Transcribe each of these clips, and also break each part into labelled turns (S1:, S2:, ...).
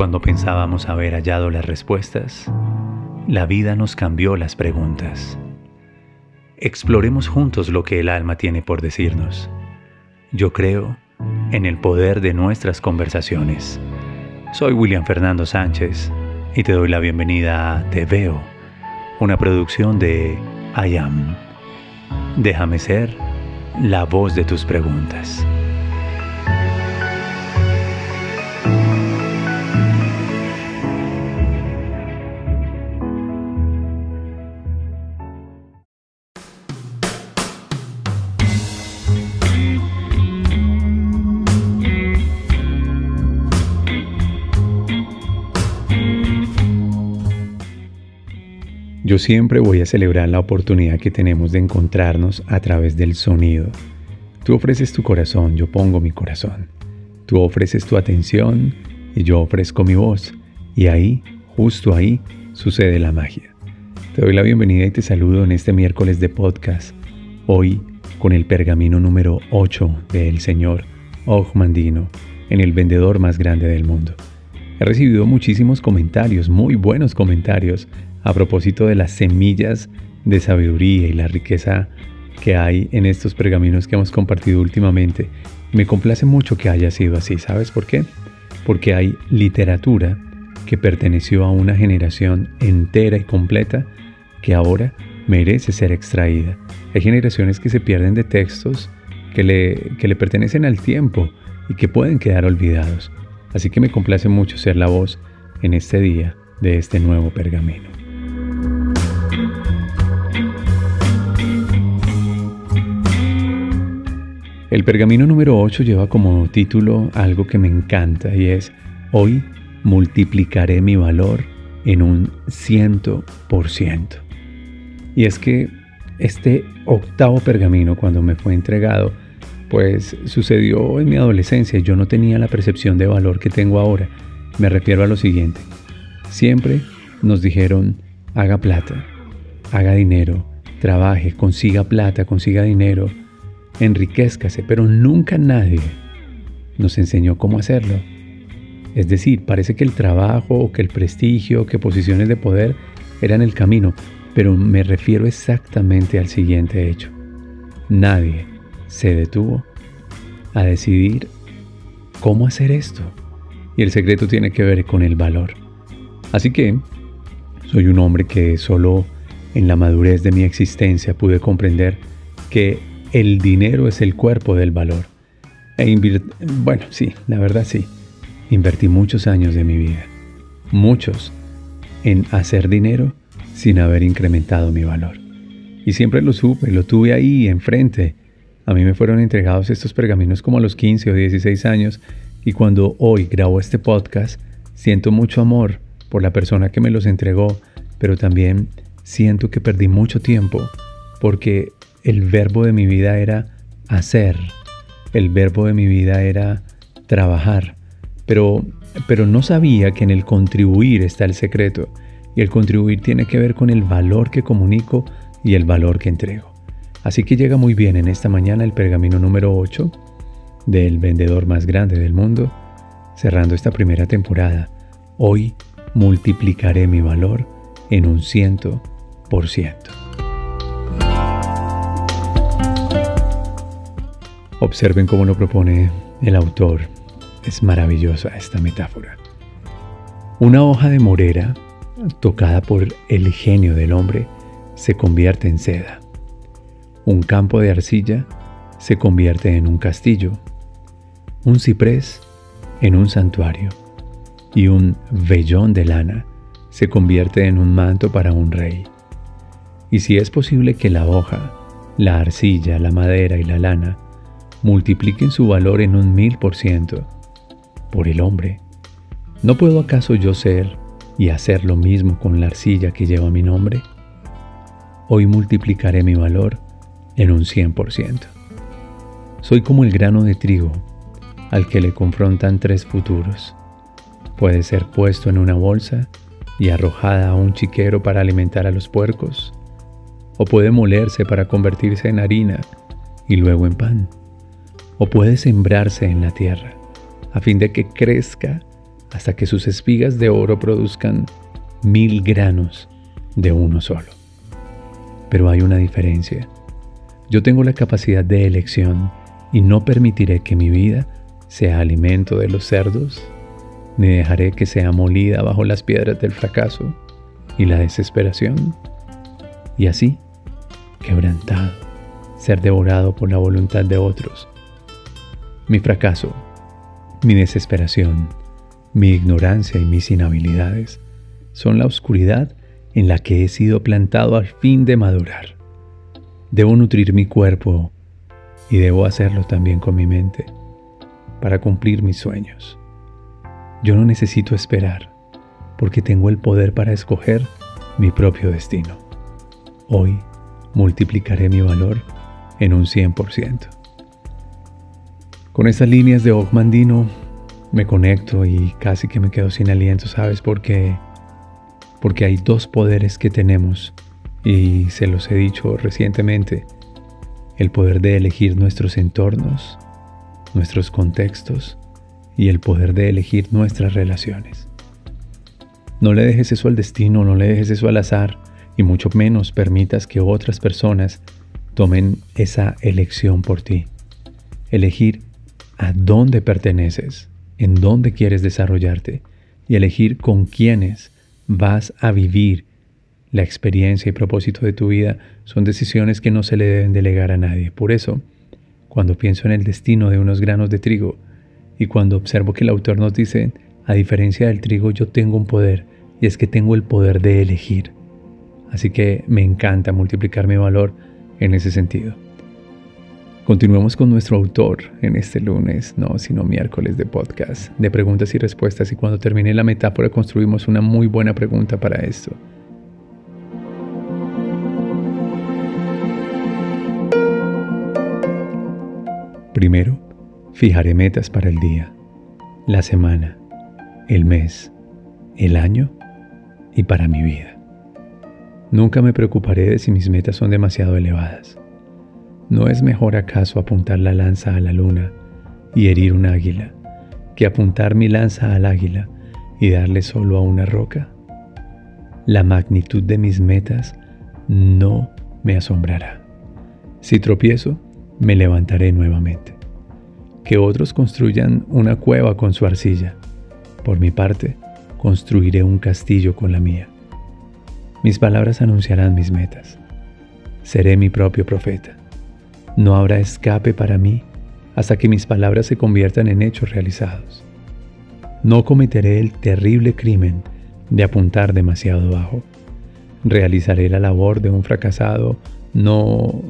S1: Cuando pensábamos haber hallado las respuestas, la vida nos cambió las preguntas. Exploremos juntos lo que el alma tiene por decirnos. Yo creo en el poder de nuestras conversaciones. Soy William Fernando Sánchez y te doy la bienvenida a Te Veo, una producción de I Am. Déjame ser la voz de tus preguntas. Yo siempre voy a celebrar la oportunidad que tenemos de encontrarnos a través del sonido. Tú ofreces tu corazón, yo pongo mi corazón. Tú ofreces tu atención y yo ofrezco mi voz. Y ahí, justo ahí, sucede la magia. Te doy la bienvenida y te saludo en este miércoles de podcast. Hoy con el pergamino número 8 del señor Ogmandino en el vendedor más grande del mundo. He recibido muchísimos comentarios, muy buenos comentarios a propósito de las semillas de sabiduría y la riqueza que hay en estos pergaminos que hemos compartido últimamente. Me complace mucho que haya sido así, ¿sabes por qué? Porque hay literatura que perteneció a una generación entera y completa que ahora merece ser extraída. Hay generaciones que se pierden de textos que le, que le pertenecen al tiempo y que pueden quedar olvidados. Así que me complace mucho ser la voz en este día de este nuevo pergamino. El pergamino número 8 lleva como título algo que me encanta y es Hoy multiplicaré mi valor en un ciento por ciento. Y es que este octavo pergamino cuando me fue entregado, pues sucedió en mi adolescencia y yo no tenía la percepción de valor que tengo ahora. Me refiero a lo siguiente. Siempre nos dijeron, haga plata, haga dinero, trabaje, consiga plata, consiga dinero, enriquezcase, pero nunca nadie nos enseñó cómo hacerlo. Es decir, parece que el trabajo o que el prestigio, que posiciones de poder eran el camino, pero me refiero exactamente al siguiente hecho. Nadie se detuvo a decidir cómo hacer esto. Y el secreto tiene que ver con el valor. Así que soy un hombre que solo en la madurez de mi existencia pude comprender que el dinero es el cuerpo del valor. E bueno, sí, la verdad sí. Invertí muchos años de mi vida, muchos, en hacer dinero sin haber incrementado mi valor. Y siempre lo supe, lo tuve ahí enfrente. A mí me fueron entregados estos pergaminos como a los 15 o 16 años y cuando hoy grabo este podcast, siento mucho amor por la persona que me los entregó, pero también siento que perdí mucho tiempo porque el verbo de mi vida era hacer, el verbo de mi vida era trabajar, pero, pero no sabía que en el contribuir está el secreto, y el contribuir tiene que ver con el valor que comunico y el valor que entrego. Así que llega muy bien en esta mañana el pergamino número 8 del vendedor más grande del mundo, cerrando esta primera temporada. Hoy multiplicaré mi valor en un ciento por ciento. Observen cómo lo propone el autor. Es maravillosa esta metáfora. Una hoja de morera, tocada por el genio del hombre, se convierte en seda. Un campo de arcilla se convierte en un castillo. Un ciprés en un santuario. Y un vellón de lana se convierte en un manto para un rey. Y si es posible que la hoja, la arcilla, la madera y la lana multipliquen su valor en un mil por ciento por el hombre. ¿No puedo acaso yo ser y hacer lo mismo con la arcilla que lleva mi nombre? Hoy multiplicaré mi valor en un cien por ciento. Soy como el grano de trigo al que le confrontan tres futuros. Puede ser puesto en una bolsa y arrojada a un chiquero para alimentar a los puercos, o puede molerse para convertirse en harina y luego en pan o puede sembrarse en la tierra, a fin de que crezca hasta que sus espigas de oro produzcan mil granos de uno solo. Pero hay una diferencia. Yo tengo la capacidad de elección y no permitiré que mi vida sea alimento de los cerdos, ni dejaré que sea molida bajo las piedras del fracaso y la desesperación. Y así, quebrantado, ser devorado por la voluntad de otros. Mi fracaso, mi desesperación, mi ignorancia y mis inhabilidades son la oscuridad en la que he sido plantado al fin de madurar. Debo nutrir mi cuerpo y debo hacerlo también con mi mente para cumplir mis sueños. Yo no necesito esperar porque tengo el poder para escoger mi propio destino. Hoy multiplicaré mi valor en un 100%. Con estas líneas de Ogmandino me conecto y casi que me quedo sin aliento, ¿sabes? Porque porque hay dos poderes que tenemos y se los he dicho recientemente, el poder de elegir nuestros entornos, nuestros contextos y el poder de elegir nuestras relaciones. No le dejes eso al destino, no le dejes eso al azar y mucho menos permitas que otras personas tomen esa elección por ti. Elegir a dónde perteneces, en dónde quieres desarrollarte y elegir con quiénes vas a vivir la experiencia y propósito de tu vida son decisiones que no se le deben delegar a nadie. Por eso, cuando pienso en el destino de unos granos de trigo y cuando observo que el autor nos dice, a diferencia del trigo yo tengo un poder y es que tengo el poder de elegir. Así que me encanta multiplicar mi valor en ese sentido. Continuemos con nuestro autor en este lunes, no, sino miércoles de podcast, de preguntas y respuestas. Y cuando termine la metáfora construimos una muy buena pregunta para esto. Primero, fijaré metas para el día, la semana, el mes, el año y para mi vida. Nunca me preocuparé de si mis metas son demasiado elevadas. ¿No es mejor acaso apuntar la lanza a la luna y herir un águila que apuntar mi lanza al águila y darle solo a una roca? La magnitud de mis metas no me asombrará. Si tropiezo, me levantaré nuevamente. Que otros construyan una cueva con su arcilla. Por mi parte, construiré un castillo con la mía. Mis palabras anunciarán mis metas. Seré mi propio profeta. No habrá escape para mí hasta que mis palabras se conviertan en hechos realizados. No cometeré el terrible crimen de apuntar demasiado bajo. Realizaré la labor de un fracasado, no...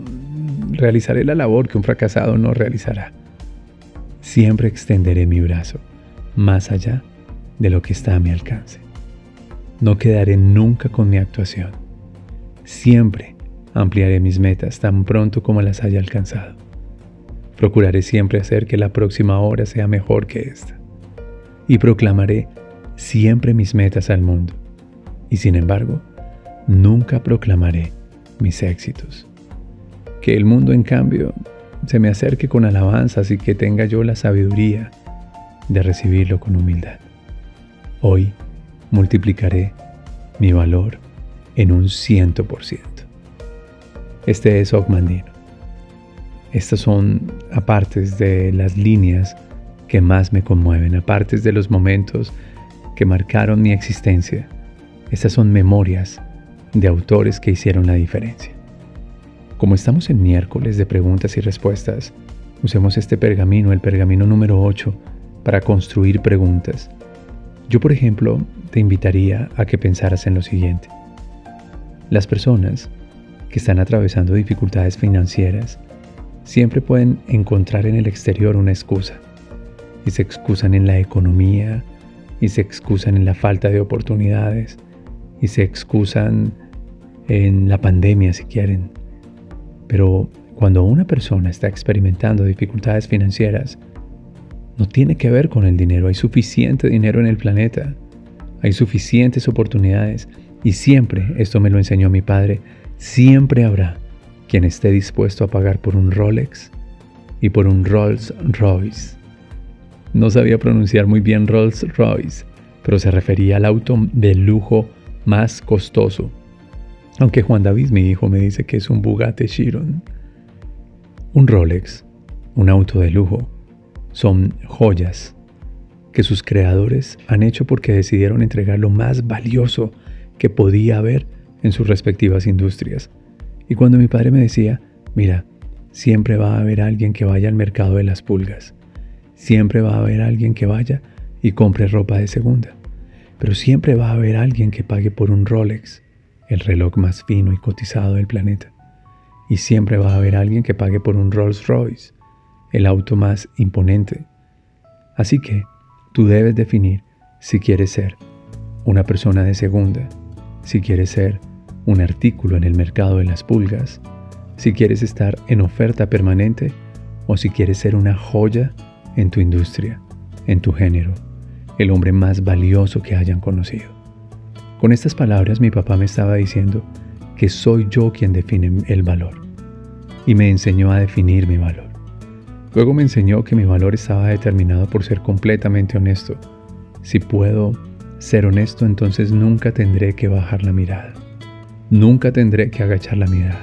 S1: Realizaré la labor que un fracasado no realizará. Siempre extenderé mi brazo más allá de lo que está a mi alcance. No quedaré nunca con mi actuación. Siempre Ampliaré mis metas tan pronto como las haya alcanzado. Procuraré siempre hacer que la próxima hora sea mejor que esta. Y proclamaré siempre mis metas al mundo. Y sin embargo, nunca proclamaré mis éxitos. Que el mundo, en cambio, se me acerque con alabanzas y que tenga yo la sabiduría de recibirlo con humildad. Hoy multiplicaré mi valor en un ciento por ciento. Este es Ogmandino. Estas son apartes de las líneas que más me conmueven, apartes de los momentos que marcaron mi existencia. Estas son memorias de autores que hicieron la diferencia. Como estamos en miércoles de preguntas y respuestas, usemos este pergamino, el pergamino número 8, para construir preguntas. Yo, por ejemplo, te invitaría a que pensaras en lo siguiente. Las personas que están atravesando dificultades financieras siempre pueden encontrar en el exterior una excusa. Y se excusan en la economía, y se excusan en la falta de oportunidades, y se excusan en la pandemia si quieren. Pero cuando una persona está experimentando dificultades financieras, no tiene que ver con el dinero, hay suficiente dinero en el planeta, hay suficientes oportunidades y siempre, esto me lo enseñó mi padre, Siempre habrá quien esté dispuesto a pagar por un Rolex y por un Rolls Royce. No sabía pronunciar muy bien Rolls Royce, pero se refería al auto de lujo más costoso. Aunque Juan David, mi hijo, me dice que es un Bugatti Chiron. Un Rolex, un auto de lujo, son joyas que sus creadores han hecho porque decidieron entregar lo más valioso que podía haber en sus respectivas industrias. Y cuando mi padre me decía, mira, siempre va a haber alguien que vaya al mercado de las pulgas, siempre va a haber alguien que vaya y compre ropa de segunda, pero siempre va a haber alguien que pague por un Rolex, el reloj más fino y cotizado del planeta, y siempre va a haber alguien que pague por un Rolls Royce, el auto más imponente. Así que tú debes definir si quieres ser una persona de segunda, si quieres ser un artículo en el mercado de las pulgas, si quieres estar en oferta permanente o si quieres ser una joya en tu industria, en tu género, el hombre más valioso que hayan conocido. Con estas palabras mi papá me estaba diciendo que soy yo quien define el valor y me enseñó a definir mi valor. Luego me enseñó que mi valor estaba determinado por ser completamente honesto. Si puedo ser honesto, entonces nunca tendré que bajar la mirada. Nunca tendré que agachar la mirada.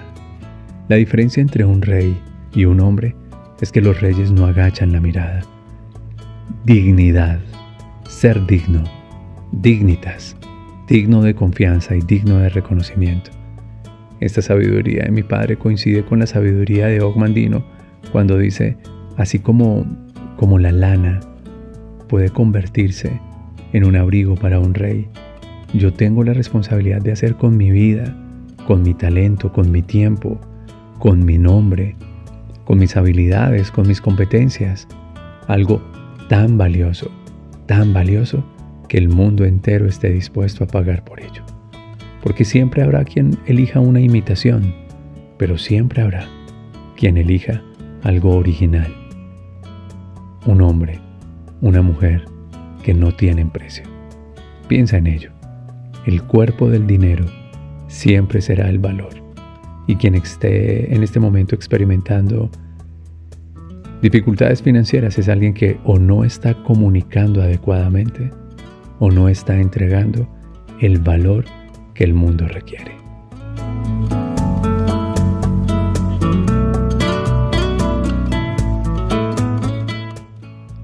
S1: La diferencia entre un rey y un hombre es que los reyes no agachan la mirada. Dignidad, ser digno, dignitas, digno de confianza y digno de reconocimiento. Esta sabiduría de mi padre coincide con la sabiduría de Ogmandino cuando dice, Así como, como la lana puede convertirse en un abrigo para un rey, yo tengo la responsabilidad de hacer con mi vida, con mi talento, con mi tiempo, con mi nombre, con mis habilidades, con mis competencias, algo tan valioso, tan valioso que el mundo entero esté dispuesto a pagar por ello. Porque siempre habrá quien elija una imitación, pero siempre habrá quien elija algo original un hombre, una mujer que no tienen precio. Piensa en ello. El cuerpo del dinero siempre será el valor. Y quien esté en este momento experimentando dificultades financieras es alguien que o no está comunicando adecuadamente o no está entregando el valor que el mundo requiere.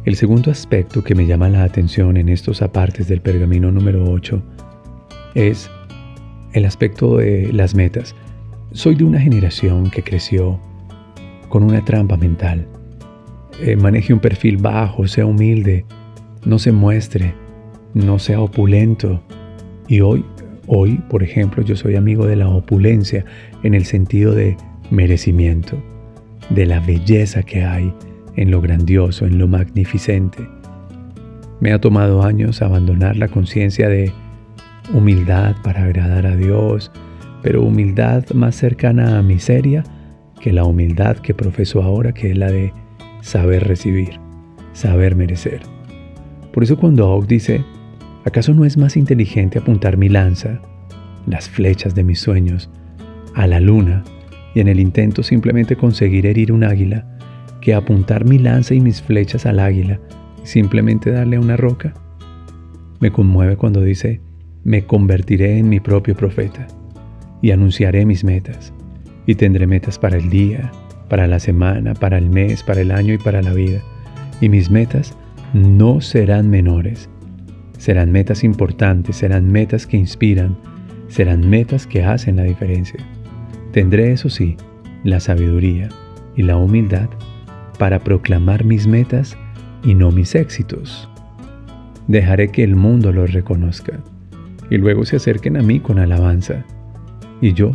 S1: El segundo aspecto que me llama la atención en estos apartes del pergamino número 8 es el aspecto de las metas. Soy de una generación que creció con una trampa mental. Eh, maneje un perfil bajo, sea humilde, no se muestre, no sea opulento. Y hoy, hoy, por ejemplo, yo soy amigo de la opulencia en el sentido de merecimiento, de la belleza que hay en lo grandioso, en lo magnificente. Me ha tomado años abandonar la conciencia de humildad para agradar a Dios, pero humildad más cercana a miseria que la humildad que profeso ahora, que es la de saber recibir, saber merecer. Por eso cuando Auk dice, ¿acaso no es más inteligente apuntar mi lanza, las flechas de mis sueños, a la luna y en el intento simplemente conseguir herir un águila que apuntar mi lanza y mis flechas al águila y simplemente darle a una roca? Me conmueve cuando dice, me convertiré en mi propio profeta y anunciaré mis metas y tendré metas para el día, para la semana, para el mes, para el año y para la vida. Y mis metas no serán menores, serán metas importantes, serán metas que inspiran, serán metas que hacen la diferencia. Tendré, eso sí, la sabiduría y la humildad para proclamar mis metas y no mis éxitos. Dejaré que el mundo los reconozca y luego se acerquen a mí con alabanza y yo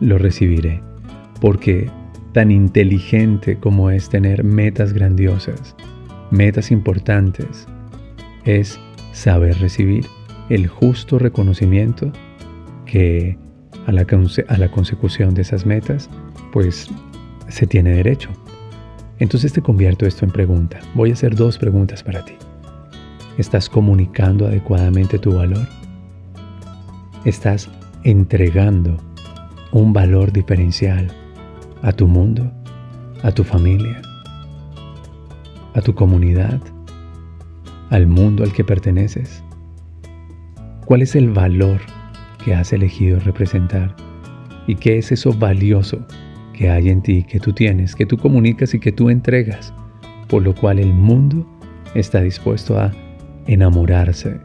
S1: lo recibiré, porque tan inteligente como es tener metas grandiosas, metas importantes, es saber recibir el justo reconocimiento que a la, a la consecución de esas metas, pues se tiene derecho. Entonces te convierto esto en pregunta. Voy a hacer dos preguntas para ti. ¿Estás comunicando adecuadamente tu valor? ¿Estás entregando un valor diferencial a tu mundo, a tu familia, a tu comunidad, al mundo al que perteneces? ¿Cuál es el valor que has elegido representar? ¿Y qué es eso valioso que hay en ti, que tú tienes, que tú comunicas y que tú entregas? Por lo cual el mundo está dispuesto a enamorarse,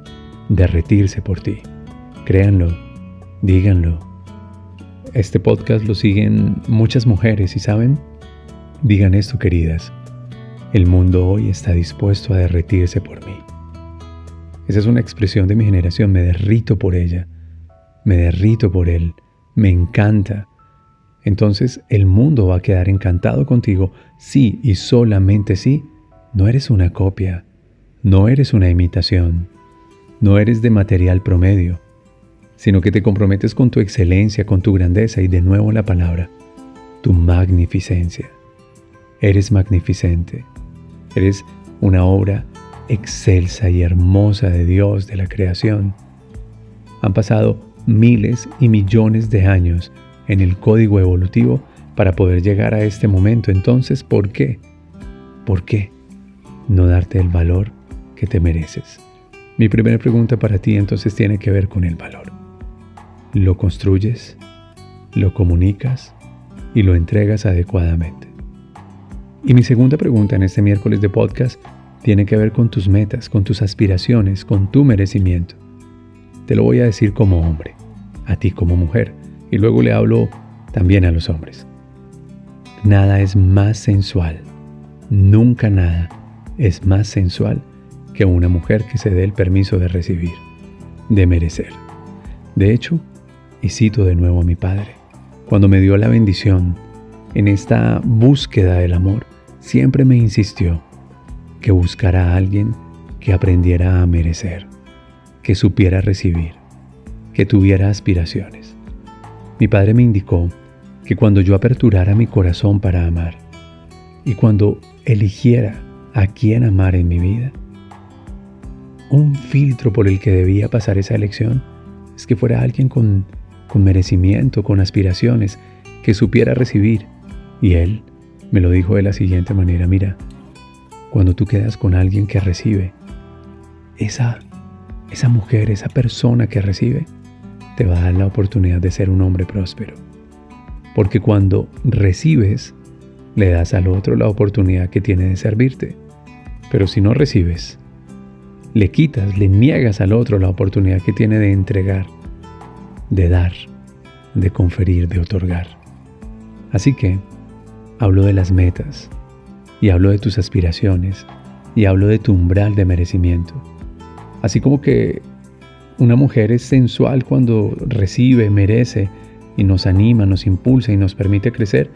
S1: derretirse por ti. Créanlo, díganlo. Este podcast lo siguen muchas mujeres y saben, digan esto queridas, el mundo hoy está dispuesto a derretirse por mí. Esa es una expresión de mi generación, me derrito por ella, me derrito por él, me encanta. Entonces el mundo va a quedar encantado contigo. Sí y solamente si no eres una copia, no eres una imitación, no eres de material promedio, sino que te comprometes con tu excelencia, con tu grandeza y de nuevo la palabra, tu magnificencia. Eres magnificente, Eres una obra excelsa y hermosa de Dios, de la creación. Han pasado miles y millones de años en el código evolutivo para poder llegar a este momento. Entonces, ¿por qué? ¿Por qué no darte el valor que te mereces? Mi primera pregunta para ti entonces tiene que ver con el valor. ¿Lo construyes? ¿Lo comunicas? ¿Y lo entregas adecuadamente? Y mi segunda pregunta en este miércoles de podcast tiene que ver con tus metas, con tus aspiraciones, con tu merecimiento. Te lo voy a decir como hombre, a ti como mujer, y luego le hablo también a los hombres. Nada es más sensual, nunca nada es más sensual que una mujer que se dé el permiso de recibir, de merecer. De hecho, y cito de nuevo a mi padre, cuando me dio la bendición en esta búsqueda del amor, siempre me insistió que buscara a alguien que aprendiera a merecer, que supiera recibir, que tuviera aspiraciones. Mi padre me indicó que cuando yo aperturara mi corazón para amar y cuando eligiera a quién amar en mi vida, un filtro por el que debía pasar esa elección es que fuera alguien con, con merecimiento, con aspiraciones, que supiera recibir. Y él me lo dijo de la siguiente manera, mira, cuando tú quedas con alguien que recibe, esa, esa mujer, esa persona que recibe, te va a dar la oportunidad de ser un hombre próspero. Porque cuando recibes, le das al otro la oportunidad que tiene de servirte. Pero si no recibes, le quitas, le niegas al otro la oportunidad que tiene de entregar, de dar, de conferir, de otorgar. Así que hablo de las metas y hablo de tus aspiraciones y hablo de tu umbral de merecimiento. Así como que una mujer es sensual cuando recibe, merece y nos anima, nos impulsa y nos permite crecer,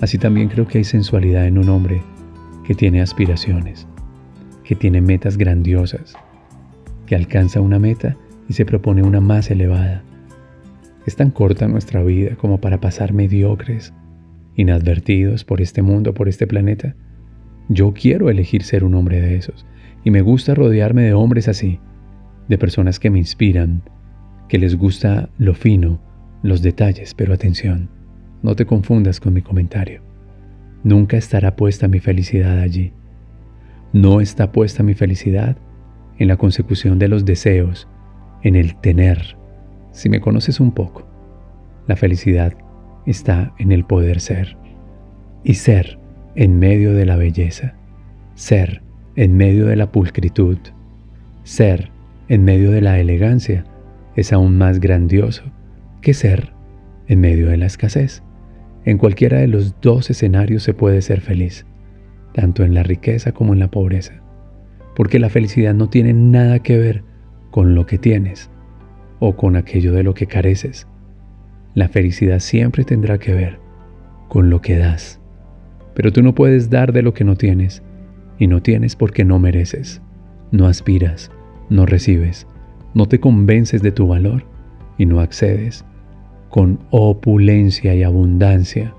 S1: así también creo que hay sensualidad en un hombre que tiene aspiraciones, que tiene metas grandiosas, que alcanza una meta y se propone una más elevada. Es tan corta nuestra vida como para pasar mediocres inadvertidos por este mundo, por este planeta. Yo quiero elegir ser un hombre de esos y me gusta rodearme de hombres así, de personas que me inspiran, que les gusta lo fino, los detalles, pero atención, no te confundas con mi comentario. Nunca estará puesta mi felicidad allí. No está puesta mi felicidad en la consecución de los deseos, en el tener. Si me conoces un poco, la felicidad está en el poder ser. Y ser en medio de la belleza, ser en medio de la pulcritud, ser en medio de la elegancia es aún más grandioso que ser en medio de la escasez. En cualquiera de los dos escenarios se puede ser feliz, tanto en la riqueza como en la pobreza, porque la felicidad no tiene nada que ver con lo que tienes o con aquello de lo que careces, la felicidad siempre tendrá que ver con lo que das. Pero tú no puedes dar de lo que no tienes, y no tienes porque no mereces, no aspiras, no recibes, no te convences de tu valor y no accedes con opulencia y abundancia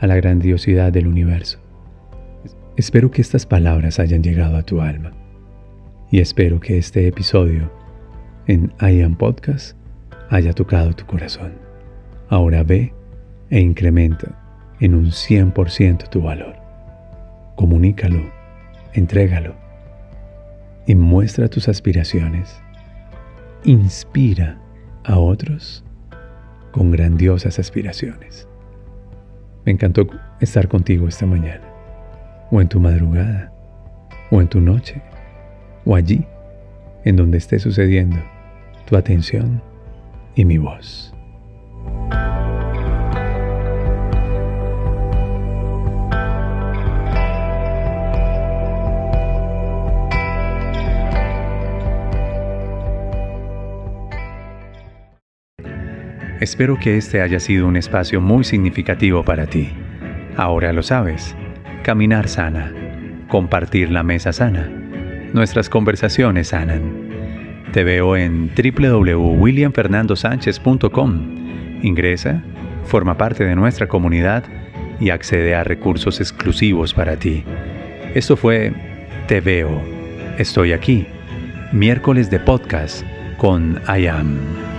S1: a la grandiosidad del universo. Espero que estas palabras hayan llegado a tu alma y espero que este episodio en I Am Podcast haya tocado tu corazón. Ahora ve e incrementa en un 100% tu valor. Comunícalo, entrégalo y muestra tus aspiraciones. inspira a otros con grandiosas aspiraciones. Me encantó estar contigo esta mañana, o en tu madrugada, o en tu noche, o allí, en donde esté sucediendo tu atención y mi voz. Espero que este haya sido un espacio muy significativo para ti. Ahora lo sabes. Caminar sana. Compartir la mesa sana. Nuestras conversaciones sanan. Te veo en www.williamfernandosanchez.com. Ingresa, forma parte de nuestra comunidad y accede a recursos exclusivos para ti. Esto fue Te veo. Estoy aquí. Miércoles de podcast con I Am.